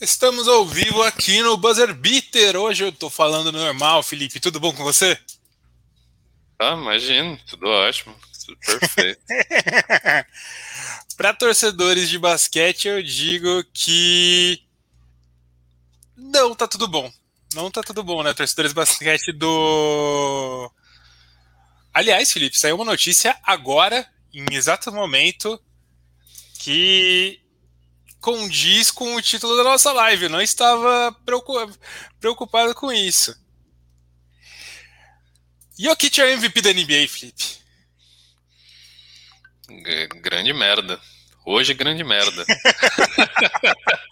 Estamos ao vivo aqui no Buzzer Beater. Hoje eu tô falando normal, Felipe. Tudo bom com você? Ah, imagino, tudo ótimo, tudo perfeito. Para torcedores de basquete, eu digo que não tá tudo bom. Não tá tudo bom, né? Torcedores de basquete do. Aliás, Felipe, saiu uma notícia agora, em exato momento, que condiz com o título da nossa live. Eu não estava preocupado com isso. Jokic é MVP da NBA, Felipe. G grande merda. Hoje, grande merda.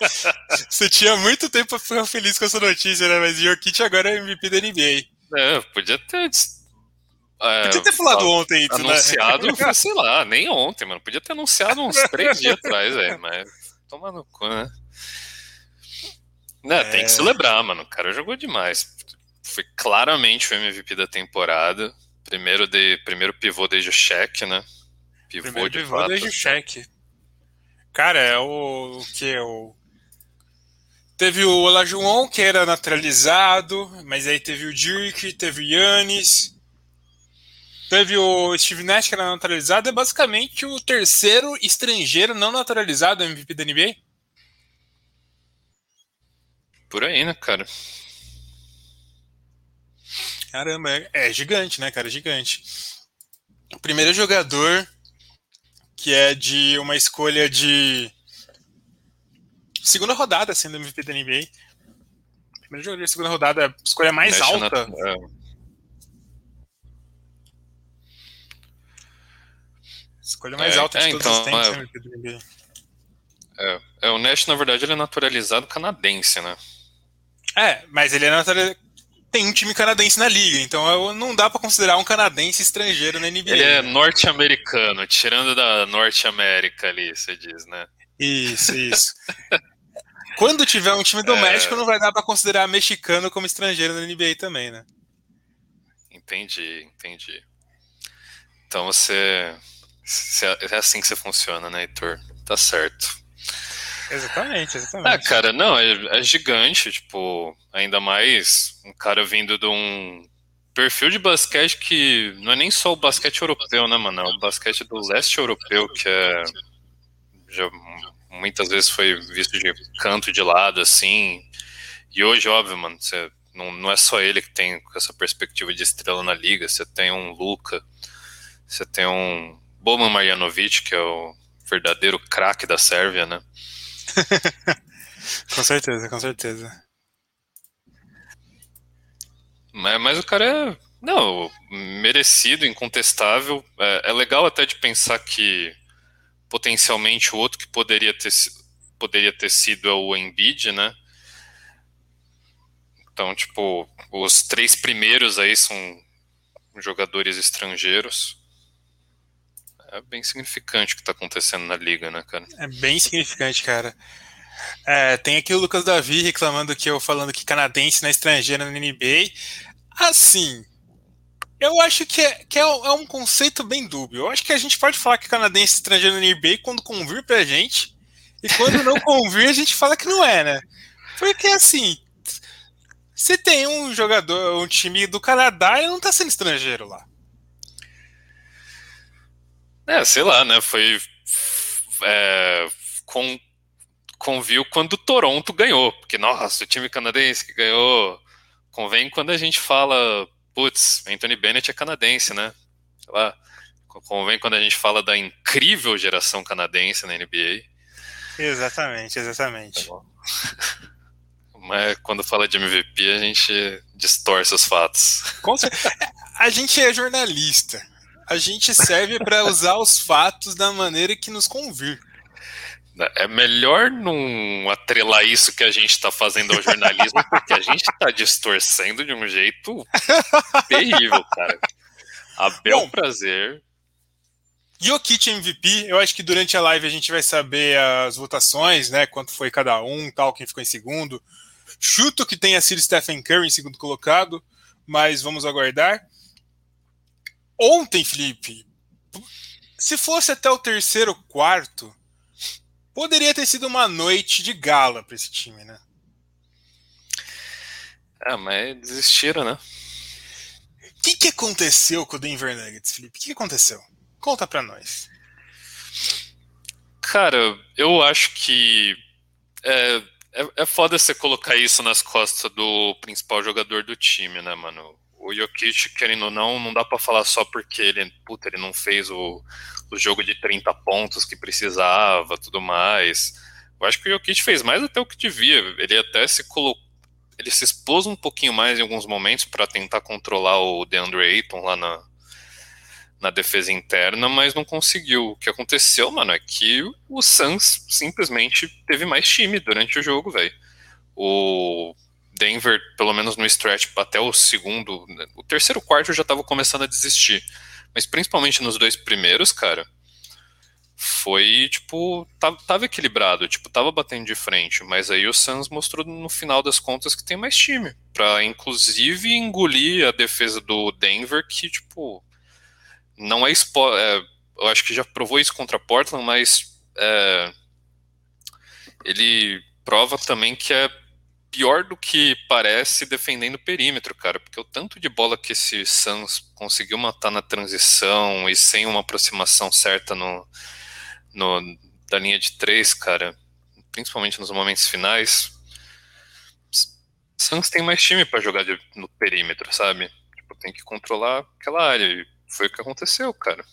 Você tinha muito tempo para ficar feliz com essa notícia, né? Mas Jokic agora é MVP da NBA. É, podia ter. É, podia ter falado ontem isso, né? anunciado, né? sei lá, nem ontem, mano. Podia ter anunciado uns três dias atrás, velho. Mas Toma no cu, né? Não, é... Tem que é. celebrar, mano. O cara jogou demais. Foi claramente o MVP da temporada. Primeiro, de, primeiro pivô desde o cheque, né? Pivô primeiro de pivô desde o cheque. Cara, é o, o que? O... Teve o Olajuwon, que era naturalizado, mas aí teve o Dirk, teve o Yannis. Teve o Steve Nash, que era naturalizado, é basicamente o terceiro estrangeiro não naturalizado MVP da NBA. Por aí, né, cara? Caramba, é, é gigante, né, cara? Gigante. O primeiro jogador que é de uma escolha de segunda rodada sendo MVP da NBA. Primeiro jogador de segunda rodada, a escolha mais Nash alta. Na... Escolha mais é, alta de é, todos então, os tempos, é, né, é, é, o Nash, na verdade, ele é naturalizado canadense, né? É, mas ele é naturalizado. Tem um time canadense na liga, então não dá para considerar um canadense estrangeiro na NBA. Ele é norte-americano, tirando da Norte América ali, você diz, né? Isso, isso. Quando tiver um time do é... México, não vai dar para considerar mexicano como estrangeiro na NBA também, né? Entendi, entendi. Então você é, é assim que você funciona, né, Heitor? Tá certo. Exatamente, exatamente. Ah, cara, não, é, é, gigante, tipo, ainda mais um cara vindo de um perfil de basquete que não é nem só o basquete europeu, né, mano? É o basquete do leste europeu, que é. Já muitas vezes foi visto de canto de lado, assim. E hoje, óbvio, mano, você, não, não é só ele que tem essa perspectiva de estrela na liga, você tem um Luca, você tem um Boman Marjanovic, que é o verdadeiro craque da Sérvia, né? com certeza, com certeza. Mas, mas, o cara é. Não, merecido, incontestável. É, é, legal até de pensar que potencialmente o outro que poderia ter, poderia ter sido é o Embiid, né? Então, tipo, os três primeiros aí são jogadores estrangeiros é bem significante o que está acontecendo na liga, né, cara? É bem significante, cara. É, tem aqui o Lucas Davi reclamando que eu falando que canadense na estrangeira na NBA. Assim, eu acho que, é, que é, é, um conceito bem dúbio. Eu acho que a gente pode falar que canadense estrangeiro na NBA quando convir pra gente, e quando não convir, a gente fala que não é, né? Porque assim, se tem um jogador, um time do Canadá, ele não tá sendo estrangeiro lá. É, sei lá, né? Foi. É, com, conviu quando o Toronto ganhou. Porque, nossa, o time canadense que ganhou. Convém quando a gente fala, putz, Anthony Bennett é canadense, né? Sei lá. Convém quando a gente fala da incrível geração canadense na NBA. Exatamente, exatamente. Tá Mas quando fala de MVP, a gente distorce os fatos. A gente é jornalista a gente serve para usar os fatos da maneira que nos convir. É melhor não atrelar isso que a gente está fazendo ao jornalismo, porque a gente está distorcendo de um jeito terrível, cara. A bel Bom, prazer. Jokic MVP, eu acho que durante a live a gente vai saber as votações, né? Quanto foi cada um, tal, quem ficou em segundo. Chuto que tenha sido Stephen Curry em segundo colocado, mas vamos aguardar. Ontem, Felipe, se fosse até o terceiro, quarto, poderia ter sido uma noite de gala para esse time, né? Ah, mas desistiram, né? O que, que aconteceu com o Denver Nuggets, Felipe? O que, que aconteceu? Conta para nós. Cara, eu acho que é, é, é foda você colocar isso nas costas do principal jogador do time, né, mano? O Jokic, querendo ou não, não dá para falar só porque ele, puta, ele não fez o, o jogo de 30 pontos que precisava, tudo mais. Eu acho que o Jokic fez mais até o que devia. Ele até se colocou ele se expôs um pouquinho mais em alguns momentos para tentar controlar o DeAndre Ayton lá na, na defesa interna, mas não conseguiu. O que aconteceu, mano, é que o Suns simplesmente teve mais time durante o jogo, velho. O Denver, pelo menos no stretch até o segundo, o terceiro quarto já tava começando a desistir. Mas principalmente nos dois primeiros, cara, foi, tipo, tava, tava, equilibrado, tipo, tava batendo de frente, mas aí o Suns mostrou no final das contas que tem mais time, para inclusive engolir a defesa do Denver, que, tipo, não é, é eu acho que já provou isso contra Portland, mas é, ele prova também que é pior do que parece defendendo o perímetro, cara, porque o tanto de bola que esse Suns conseguiu matar na transição e sem uma aproximação certa no no, da linha de três, cara, principalmente nos momentos finais, Suns tem mais time para jogar de, no perímetro, sabe? Tipo, tem que controlar aquela área. E foi o que aconteceu, cara.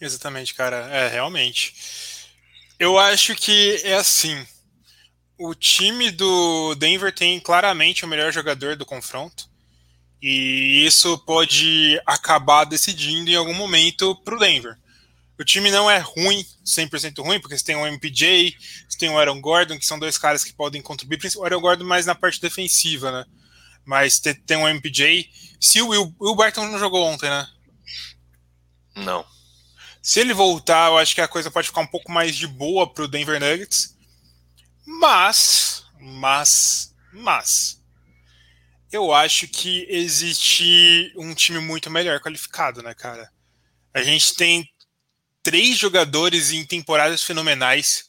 Exatamente, cara. É, realmente. Eu acho que é assim. O time do Denver tem claramente o melhor jogador do confronto. E isso pode acabar decidindo em algum momento para o Denver. O time não é ruim, 100% ruim, porque você tem o MPJ, você tem o Aaron Gordon, que são dois caras que podem contribuir, o Aaron Gordon mais na parte defensiva, né? Mas tem, o MPJ. Se o Will, Will Barton não jogou ontem, né? Não. Se ele voltar, eu acho que a coisa pode ficar um pouco mais de boa pro Denver Nuggets. Mas, mas, mas, eu acho que existe um time muito melhor qualificado, né, cara? A gente tem três jogadores em temporadas fenomenais,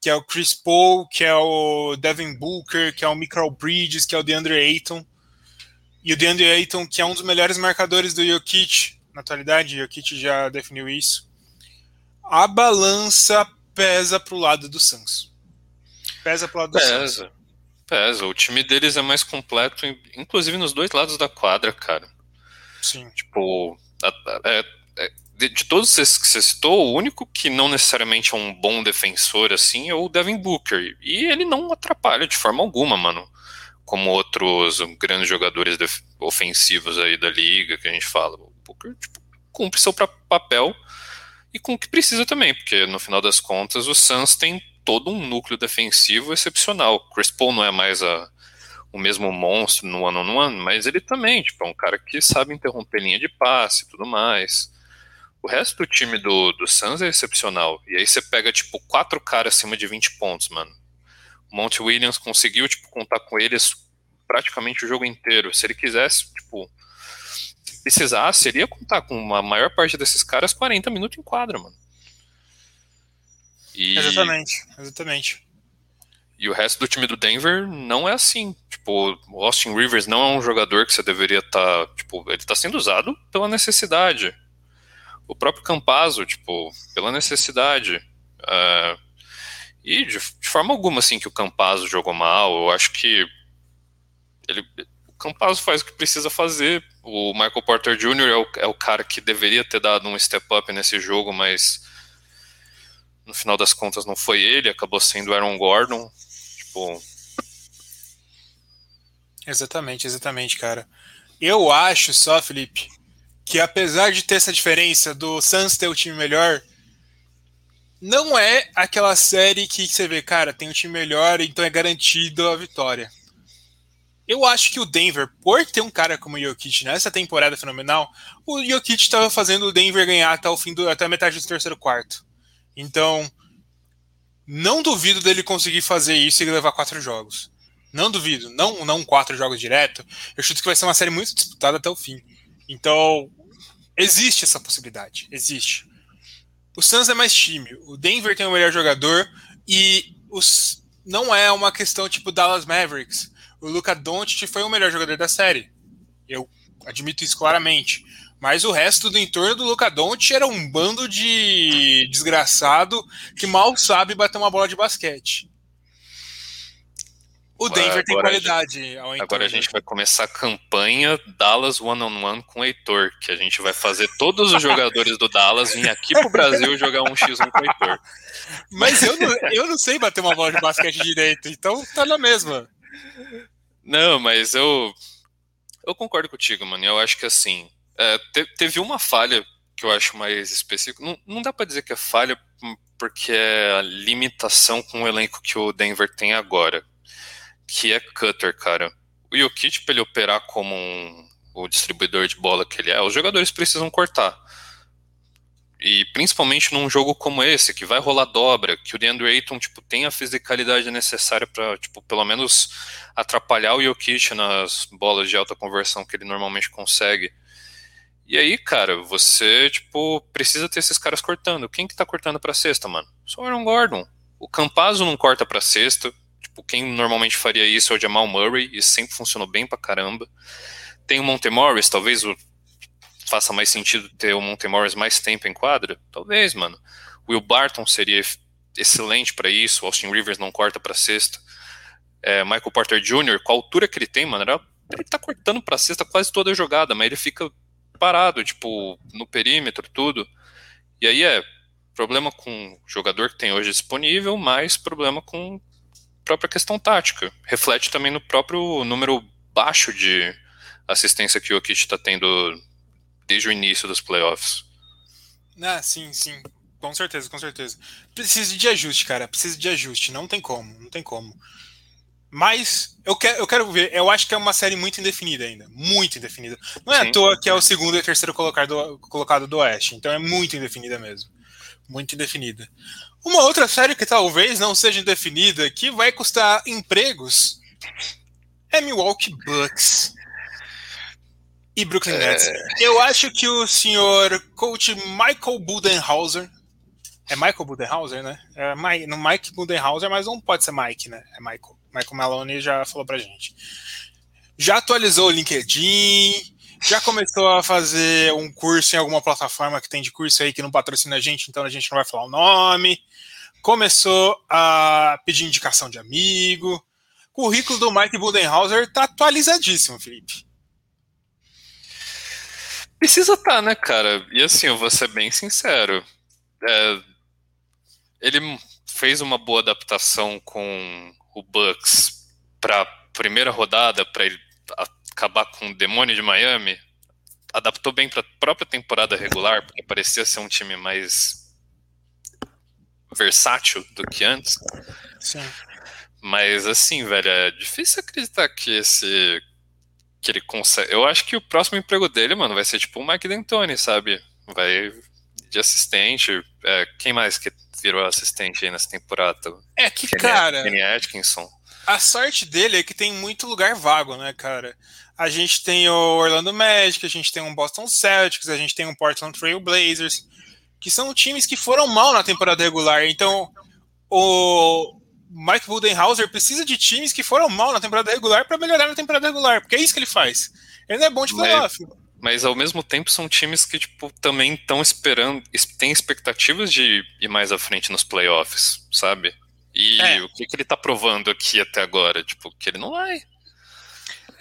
que é o Chris Paul, que é o Devin Booker, que é o Michael Bridges, que é o DeAndre Ayton. E o DeAndre Ayton, que é um dos melhores marcadores do Jokic, na atualidade, o Jokic já definiu isso. A balança pesa pro lado do Suns. Pesa pro lado do pesa. Pesa. O time deles é mais completo, inclusive nos dois lados da quadra, cara. Sim. Tipo, é, é, de, de, todos esses que você citou, o único que não necessariamente é um bom defensor assim é o Devin Booker. E ele não atrapalha de forma alguma, mano. Como outros grandes jogadores ofensivos aí da liga que a gente fala. O Booker tipo, cumpre seu papel e com o que precisa também, porque no final das contas o Suns tem todo um núcleo defensivo excepcional. Chris Paul não é mais a, o mesmo monstro no ano no ano, mas ele também, tipo, é um cara que sabe interromper linha de passe e tudo mais. O resto do time do, do Suns é excepcional. E aí você pega, tipo, quatro caras acima de 20 pontos, mano. O Monte Williams conseguiu, tipo, contar com eles praticamente o jogo inteiro. Se ele quisesse, tipo, precisasse, ele ia contar com a maior parte desses caras 40 minutos em quadra, mano. E... Exatamente, exatamente. E o resto do time do Denver não é assim. Tipo, o Austin Rivers não é um jogador que você deveria estar. Tá, tipo, ele está sendo usado pela necessidade o próprio Campazzo, tipo, pela necessidade. Uh, e de, de, forma alguma, assim, que o Campazzo jogou mal. Eu acho que ele, o Campazzo faz o que precisa fazer. O Michael Porter Jr. É o, é o cara que deveria ter dado um step up nesse jogo, mas no final das contas não foi ele, acabou sendo Aaron Gordon. Tipo. Exatamente, exatamente, cara. Eu acho só, Felipe, que apesar de ter essa diferença do Suns ter o time melhor, não é aquela série que você vê, cara, tem um time melhor, então é garantido a vitória. Eu acho que o Denver, por ter um cara como o Jokic nessa temporada fenomenal, o Jokic estava fazendo o Denver ganhar até o fim do, até a metade do terceiro quarto. Então, não duvido dele conseguir fazer isso e levar quatro jogos. Não duvido, não não quatro jogos direto. Eu chuto que vai ser uma série muito disputada até o fim. Então, Existe essa possibilidade, existe. O Suns é mais time. O Denver tem o melhor jogador. E os, não é uma questão tipo Dallas Mavericks. O Luca Doncic foi o melhor jogador da série. Eu admito isso claramente. Mas o resto do entorno do Luca Doncic era um bando de desgraçado que mal sabe bater uma bola de basquete. O Denver agora tem qualidade. A gente, agora a gente vai começar a campanha Dallas One on One com o Heitor, que a gente vai fazer todos os jogadores do Dallas vir aqui pro Brasil jogar um X1 com o Heitor. Mas eu não, eu não sei bater uma bola de basquete direito, então tá na mesma. Não, mas eu eu concordo contigo, mano. Eu acho que assim, é, te, teve uma falha que eu acho mais específica. Não, não dá para dizer que é falha, porque é a limitação com o elenco que o Denver tem agora que é cutter, cara. O Jokic, para ele operar como um, o distribuidor de bola que ele é, os jogadores precisam cortar. E principalmente num jogo como esse, que vai rolar dobra, que o DeAndre Ayton tipo, tem a fisicalidade necessária para, tipo, pelo menos atrapalhar o Jokic nas bolas de alta conversão que ele normalmente consegue. E aí, cara, você, tipo, precisa ter esses caras cortando. Quem que tá cortando pra cesta, mano? Só o Aaron Gordon. O Campazzo não corta pra cesta. Tipo, quem normalmente faria isso é o Jamal Murray, e sempre funcionou bem pra caramba. Tem o Montemorris, talvez o, faça mais sentido ter o Montemorris mais tempo em quadra? Talvez, mano. Will Barton seria excelente para isso, Austin Rivers não corta pra sexta. É, Michael Porter Jr., com a altura que ele tem, mano, ele tá cortando pra sexta quase toda a jogada, mas ele fica parado, tipo, no perímetro, tudo. E aí é problema com o jogador que tem hoje disponível, mais problema com própria questão tática. Reflete também no próprio número baixo de assistência que o Jokic está tendo desde o início dos playoffs. Ah, sim, sim. Com certeza, com certeza. Precisa de ajuste, cara. Precisa de ajuste. Não tem como, não tem como. Mas eu quero, eu quero ver. Eu acho que é uma série muito indefinida ainda. Muito indefinida. Não é Sim. à toa que é o segundo e terceiro colocado do, colocado do Oeste. Então é muito indefinida mesmo. Muito indefinida. Uma outra série que talvez não seja indefinida, que vai custar empregos, é Milwaukee Bucks e Brooklyn é. Nets. Eu acho que o senhor coach Michael Budenhauser, é Michael Budenhauser, né? É Mike, no Mike Budenhauser, mas não pode ser Mike, né? É Michael. Michael Maloney já falou pra gente. Já atualizou o LinkedIn, já começou a fazer um curso em alguma plataforma que tem de curso aí que não patrocina a gente, então a gente não vai falar o nome. Começou a pedir indicação de amigo. O currículo do Mike Budenhauser tá atualizadíssimo, Felipe. Precisa tá, né, cara? E assim, eu vou ser bem sincero. É, ele fez uma boa adaptação com o Bucks para primeira rodada, para ele acabar com o demônio de Miami, adaptou bem para a própria temporada regular, porque parecia ser um time mais versátil do que antes. Sim. Mas assim, velho, é difícil acreditar que esse que ele consegue. Eu acho que o próximo emprego dele, mano, vai ser tipo o Mike D'Antoni, sabe? Vai de assistente. É, quem mais que virou assistente aí nessa temporada? É que, Kenny, cara. Kenny Atkinson. A sorte dele é que tem muito lugar vago, né, cara? A gente tem o Orlando Magic, a gente tem o Boston Celtics, a gente tem o Portland Trail Blazers, que são times que foram mal na temporada regular. Então, o Mike Budenhauser precisa de times que foram mal na temporada regular para melhorar na temporada regular, porque é isso que ele faz. Ele não é bom de playoff. Mas, mas ao mesmo tempo são times que tipo também estão esperando, têm expectativas de ir mais à frente nos playoffs, sabe? E é. o que, que ele tá provando aqui até agora? Tipo, que ele não vai.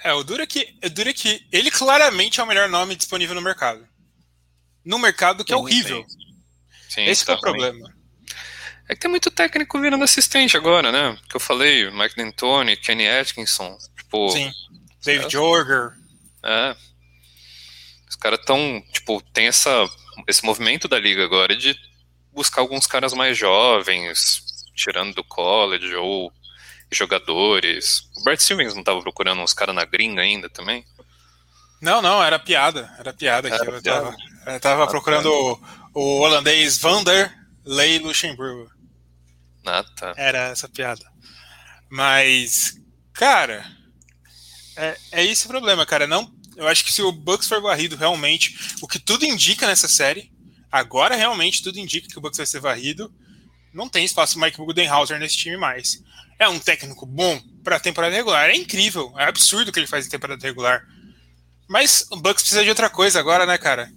É, o duro é que, o duro é que ele claramente é o melhor nome disponível no mercado. No mercado que é sim, é horrível. Sim. Sim, Esse tá é o problema. É que tem muito técnico virando assistente agora, né? Que eu falei, Mike D'Antoni, Kenny Atkinson, tipo... Sim, David é, Jorger. É. Os caras tão, tipo, tem essa, esse movimento da liga agora de buscar alguns caras mais jovens, tirando do college, ou jogadores. O Bert Stevens não estava procurando uns caras na gringa ainda também? Não, não, era piada. Era piada. Era eu, piada. Tava, eu tava ah, procurando o, o, holandês Vander Ley Luxemburgo. Ah, tá. Era essa piada. Mas, cara, é, é esse o problema, cara. Não, eu acho que se o Bucks for varrido realmente, o que tudo indica nessa série, agora realmente tudo indica que o Bucks vai ser varrido Não tem espaço para Mike Budenhauser nesse time mais. É um técnico bom para temporada regular. É incrível. É absurdo o que ele faz em temporada regular. Mas o Bucks precisa de outra coisa agora, né, cara?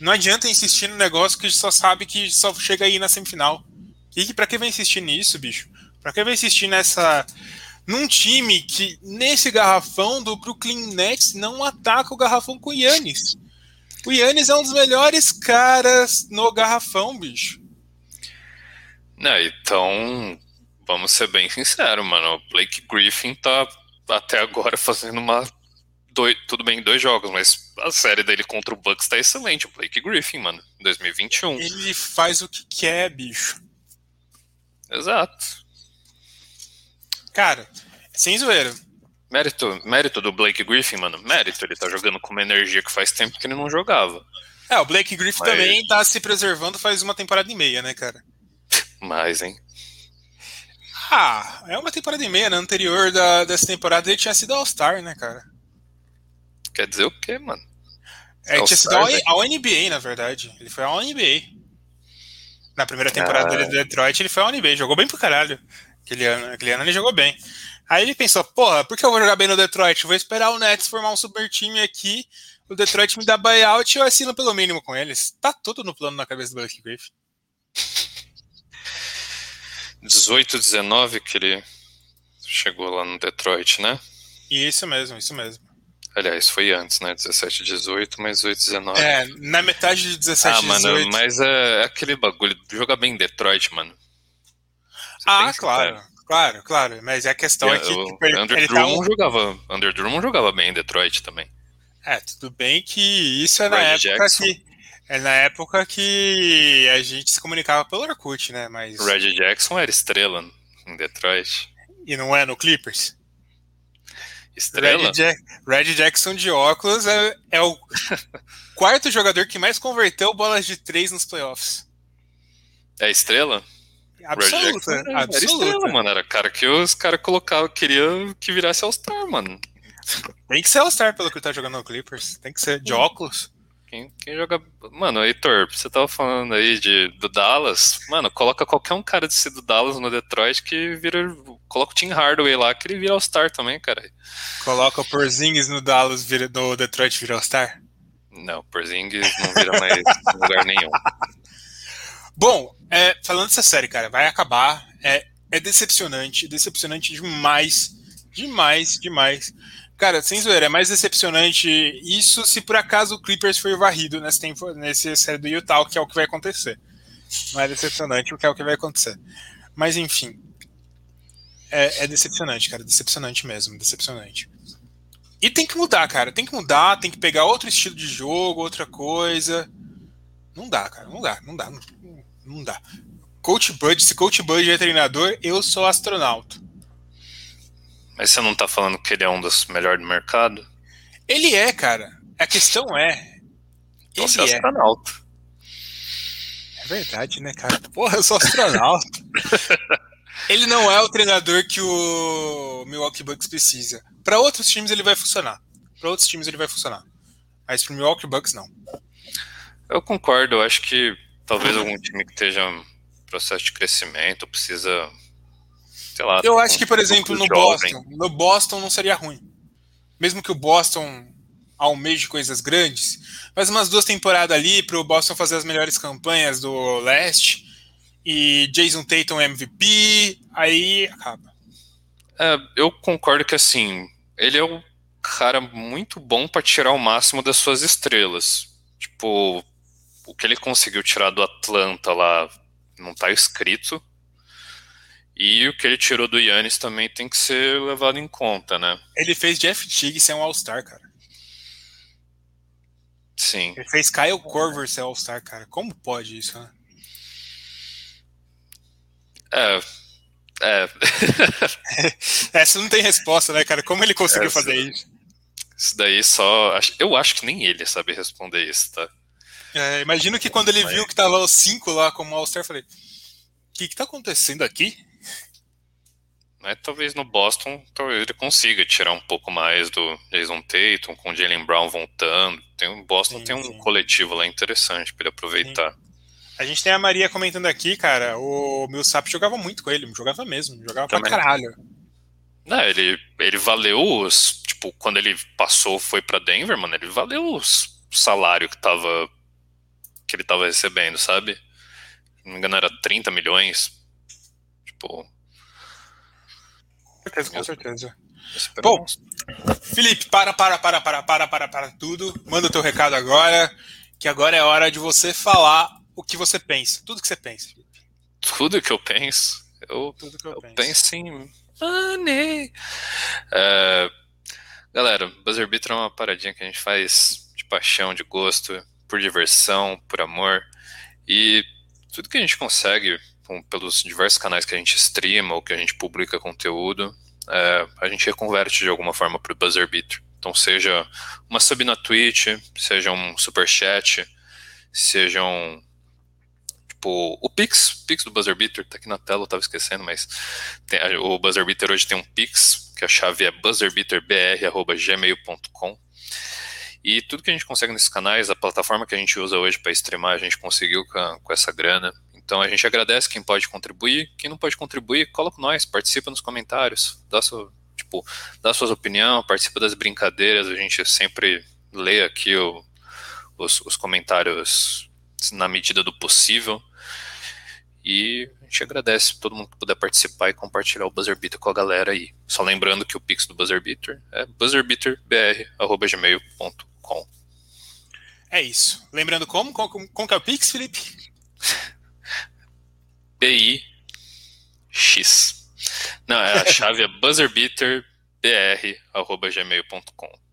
Não adianta insistir no negócio que só sabe que só chega aí na semifinal. E pra que vai insistir nisso, bicho? Pra que vai insistir nessa. Num time que, nesse garrafão do Brooklyn Nets, não ataca o garrafão com o Yannis. O Yannis é um dos melhores caras no garrafão, bicho. Não, então, vamos ser bem sinceros, mano. O Blake Griffin tá até agora fazendo uma. Dois, tudo bem, dois jogos, mas a série dele contra o Bucks tá excelente. O Blake Griffin, mano, 2021. Ele faz o que quer, bicho. Exato. Cara, sem zoeira. Mérito, mérito do Blake Griffin, mano. Mérito. Ele tá jogando com uma energia que faz tempo que ele não jogava. É, o Blake Griffin mas... também tá se preservando faz uma temporada e meia, né, cara? Mais, hein? Ah, é uma temporada e meia, né? Anterior da, dessa temporada ele tinha sido All-Star, né, cara? Quer dizer o quê, mano? É, tinha sido ao, ao NBA, na verdade. Ele foi ao NBA. Na primeira temporada ah. dele do Detroit, ele foi ao NBA. Jogou bem pro caralho. Aquele ano, aquele ano ele jogou bem. Aí ele pensou, porra, por que eu vou jogar bem no Detroit? Vou esperar o Nets formar um super time aqui, o Detroit me dá buyout e eu assino pelo mínimo com eles. Tá tudo no plano na cabeça do Blake Griffin. 18, 19 que ele chegou lá no Detroit, né? Isso mesmo, isso mesmo. Aliás, foi antes, né? 17, 18, mas 18, 19. É, na metade de 17, ah, 18. Ah, mano, mas é, é aquele bagulho. Joga bem em Detroit, mano. Ah, claro. Claro, claro. Mas a questão é, é que. O, tipo, ele, Under, ele tá Drummond tá um... jogava, Under Drummond jogava bem em Detroit também. É, tudo bem que isso é na Red época Jackson. que. É na época que a gente se comunicava pelo Orkut, né? Mas... O Red Jackson era estrela em Detroit. E não é no Clippers? Estrela? Red, Red Jackson de óculos é, é o quarto jogador que mais converteu bolas de três nos playoffs. É estrela? Absoluta, era, absoluta. Era estrela, mano. Era cara que os caras colocavam, queria que virasse All-Star, mano. Tem que ser All-Star pelo que tá jogando no Clippers. Tem que ser de óculos. Quem, quem joga. Mano, Heitor, você tava falando aí de, do Dallas. Mano, coloca qualquer um cara desse do Dallas no Detroit que vira. Coloca o Tim Hardaway lá, que ele vira All-Star também, cara. Coloca o Porzingis no Dallas, vira, no Detroit vira All-Star? Não, Porzingis não vira mais lugar nenhum. Bom, é, falando dessa série, cara, vai acabar. É, é decepcionante, decepcionante demais. Demais, demais. Cara, sem zoeira, é mais decepcionante isso se por acaso o Clippers foi varrido nesse, tempo, nesse série do Utah, que é o que vai acontecer. Não é decepcionante o que é o que vai acontecer. Mas enfim. É, é decepcionante, cara. Decepcionante mesmo, decepcionante. E tem que mudar, cara. Tem que mudar, tem que pegar outro estilo de jogo, outra coisa. Não dá, cara. Não dá, não dá. Não, não dá. Coach Bud, se Coach Bud é treinador, eu sou astronauta. Mas você não tá falando que ele é um dos melhores do mercado? Ele é, cara. A questão é. Então ele é astronauta. É verdade, né, cara? Porra, eu sou astronauta. ele não é o treinador que o Milwaukee Bucks precisa. Para outros times ele vai funcionar. Para outros times ele vai funcionar. Mas pro Milwaukee Bucks não. Eu concordo. Eu acho que talvez algum time que esteja em processo de crescimento precisa sei lá. Eu acho que, por exemplo, no Boston, no Boston não seria ruim. Mesmo que o Boston almeje coisas grandes, faz umas duas temporadas ali para o Boston fazer as melhores campanhas do leste e Jason Tatum MVP, aí acaba. É, eu concordo que assim, ele é um cara muito bom para tirar o máximo das suas estrelas. Tipo, o que ele conseguiu tirar do Atlanta lá não tá escrito, e o que ele tirou do Yannis também tem que ser levado em conta, né? Ele fez Jeff Teague ser um All-Star, cara. Sim. Ele fez Kyle Korver ser All-Star, cara. Como pode isso, né? É. É. Essa não tem resposta, né, cara? Como ele conseguiu Essa, fazer isso? Isso daí só. Eu acho que nem ele sabe responder isso, tá? É, imagino que quando ele Mas... viu que tava os cinco lá como All-Star, eu falei: O que, que tá acontecendo aqui? Né? Talvez no Boston talvez ele consiga tirar um pouco mais do Jason Tatum, com o Jalen Brown voltando. Tem, o Boston sim, tem um sim. coletivo lá interessante para ele aproveitar. Sim. A gente tem a Maria comentando aqui, cara. O Millsap jogava muito com ele, jogava mesmo, jogava Também. pra caralho. Não, ele, ele valeu os. Tipo, quando ele passou, foi pra Denver, mano, ele valeu os, o salário que tava. Que ele tava recebendo, sabe? Se não me engano, era 30 milhões. Tipo. Com certeza, com certeza. Bom, Felipe, para, para, para, para, para, para, para tudo. Manda o teu recado agora, que agora é hora de você falar o que você pensa. Tudo que você pensa, Felipe. Tudo que eu penso? Eu, tudo que eu, eu penso. penso em money. Uh, galera, Buzzer Beater é uma paradinha que a gente faz de paixão, de gosto, por diversão, por amor. E tudo que a gente consegue pelos diversos canais que a gente streama ou que a gente publica conteúdo, é, a gente reconverte de alguma forma para o Buzzer Beater. Então, seja uma sub na Twitch, seja um super chat, seja um tipo o Pix, Pix do Buzzer Beater, tá aqui na tela, eu tava esquecendo, mas tem, o Buzzer Beater hoje tem um Pix, que a chave é buzzerbeaterbr@gmail.com. E tudo que a gente consegue nesses canais, a plataforma que a gente usa hoje para streamar, a gente conseguiu com, com essa grana. Então a gente agradece quem pode contribuir, quem não pode contribuir, coloca nós, participa nos comentários, dá sua, tipo, dá suas opiniões, participa das brincadeiras, a gente sempre lê aqui o, os, os comentários na medida do possível. E a gente agradece todo mundo que puder participar e compartilhar o Buzzer Beater com a galera aí. Só lembrando que o pix do Buzzer Beater é buzzerbeaterbr.gmail.com. É isso. Lembrando como? Como, como que é o pix, Felipe? Não, é a chave é buzzerbeaterbr.gmail.com.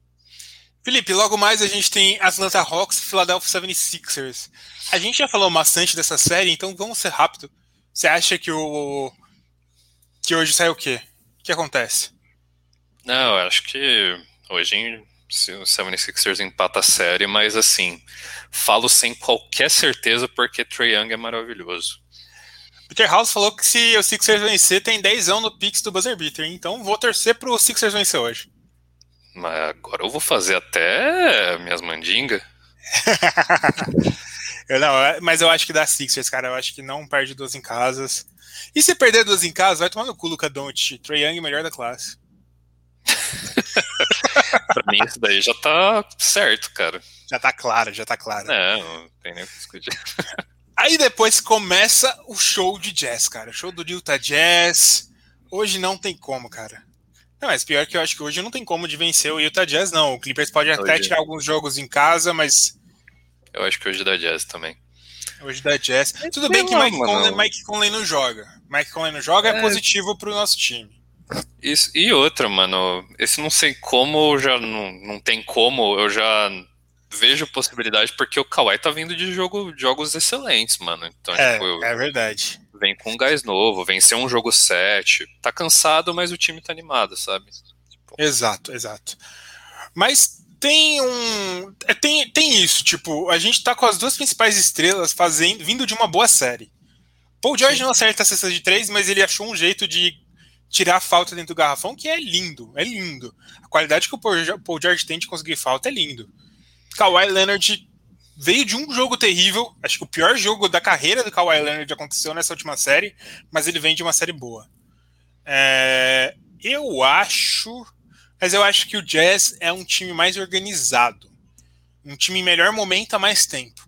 Felipe, logo mais a gente tem Atlanta Hawks e Philadelphia 76ers. A gente já falou bastante dessa série, então vamos ser rápido. Você acha que o. que hoje sai o quê? O que acontece? Não, eu acho que hoje o 76ers empata a série, mas assim, falo sem qualquer certeza porque Trae Young é maravilhoso. Peter House falou que se o Sixers vencer, tem 10 no Pix do Buzzer Beater. Então vou torcer pro Sixers vencer hoje. Mas agora eu vou fazer até minhas mandingas. eu não, mas eu acho que dá Sixers, cara. Eu acho que não perde duas em casas. E se perder duas em casa, vai tomar no cu, Luca Doncic. Trae Young, melhor da classe. pra mim, isso daí já tá certo, cara. Já tá claro, já tá claro. É, não tem nem o que discutir. Aí depois começa o show de jazz, cara. O show do Utah Jazz. Hoje não tem como, cara. Não, mas pior que eu acho que hoje não tem como de vencer o Utah Jazz, não. O Clippers pode até hoje... tirar alguns jogos em casa, mas. Eu acho que hoje dá Jazz também. Hoje dá Jazz. Tudo bem que Mike Conley, Mike Conley não joga. Mike Conley não joga, é, é positivo pro nosso time. Isso, e outra, mano, esse não sei como, já não, não tem como, eu já vejo possibilidade porque o Kawhi tá vindo de jogo, jogos excelentes, mano. Então, é, tipo, é verdade. Vem com um gás novo, venceu um jogo 7. Tá cansado, mas o time tá animado, sabe? Tipo... Exato, exato. Mas tem um. É, tem, tem isso, tipo, a gente tá com as duas principais estrelas fazendo, vindo de uma boa série. Paul George Sim. não acerta a cesta de três, mas ele achou um jeito de tirar a falta dentro do garrafão que é lindo, é lindo. A qualidade que o Paul George tem de conseguir falta é lindo. Kawhi Leonard veio de um jogo terrível. Acho que o pior jogo da carreira do Kawhi Leonard aconteceu nessa última série, mas ele vem de uma série boa. É, eu acho. Mas eu acho que o Jazz é um time mais organizado. Um time em melhor momento há mais tempo.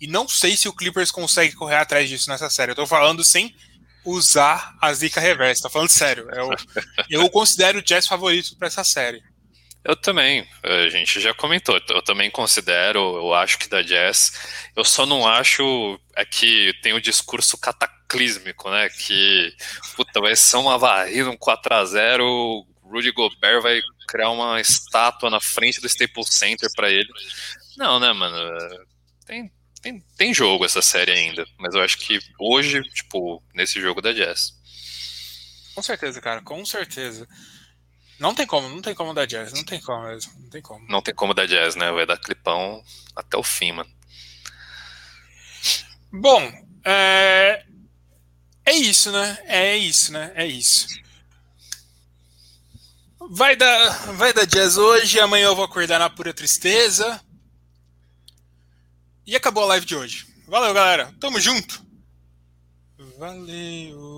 E não sei se o Clippers consegue correr atrás disso nessa série. Eu tô falando sem usar a zica reversa. Tô falando sério. Eu, eu considero o Jazz favorito para essa série. Eu também, a gente já comentou, eu também considero, eu acho que da Jazz, eu só não acho é que tem o discurso cataclísmico, né, que, puta, vai ser uma varrida, um 4x0, o Rudy Gobert vai criar uma estátua na frente do Staples Center para ele. Não, né, mano, tem, tem, tem jogo essa série ainda, mas eu acho que hoje, tipo, nesse jogo da Jazz. Com certeza, cara, com certeza. Não tem como, não tem como dar jazz, não tem como mesmo, não tem como. Não tem como dar jazz, né? Vai dar clipão até o fim, mano. Bom, é... é isso, né? É isso, né? É isso. Vai dar, vai dar jazz hoje, amanhã eu vou acordar na pura tristeza. E acabou a live de hoje. Valeu, galera. Tamo junto. Valeu.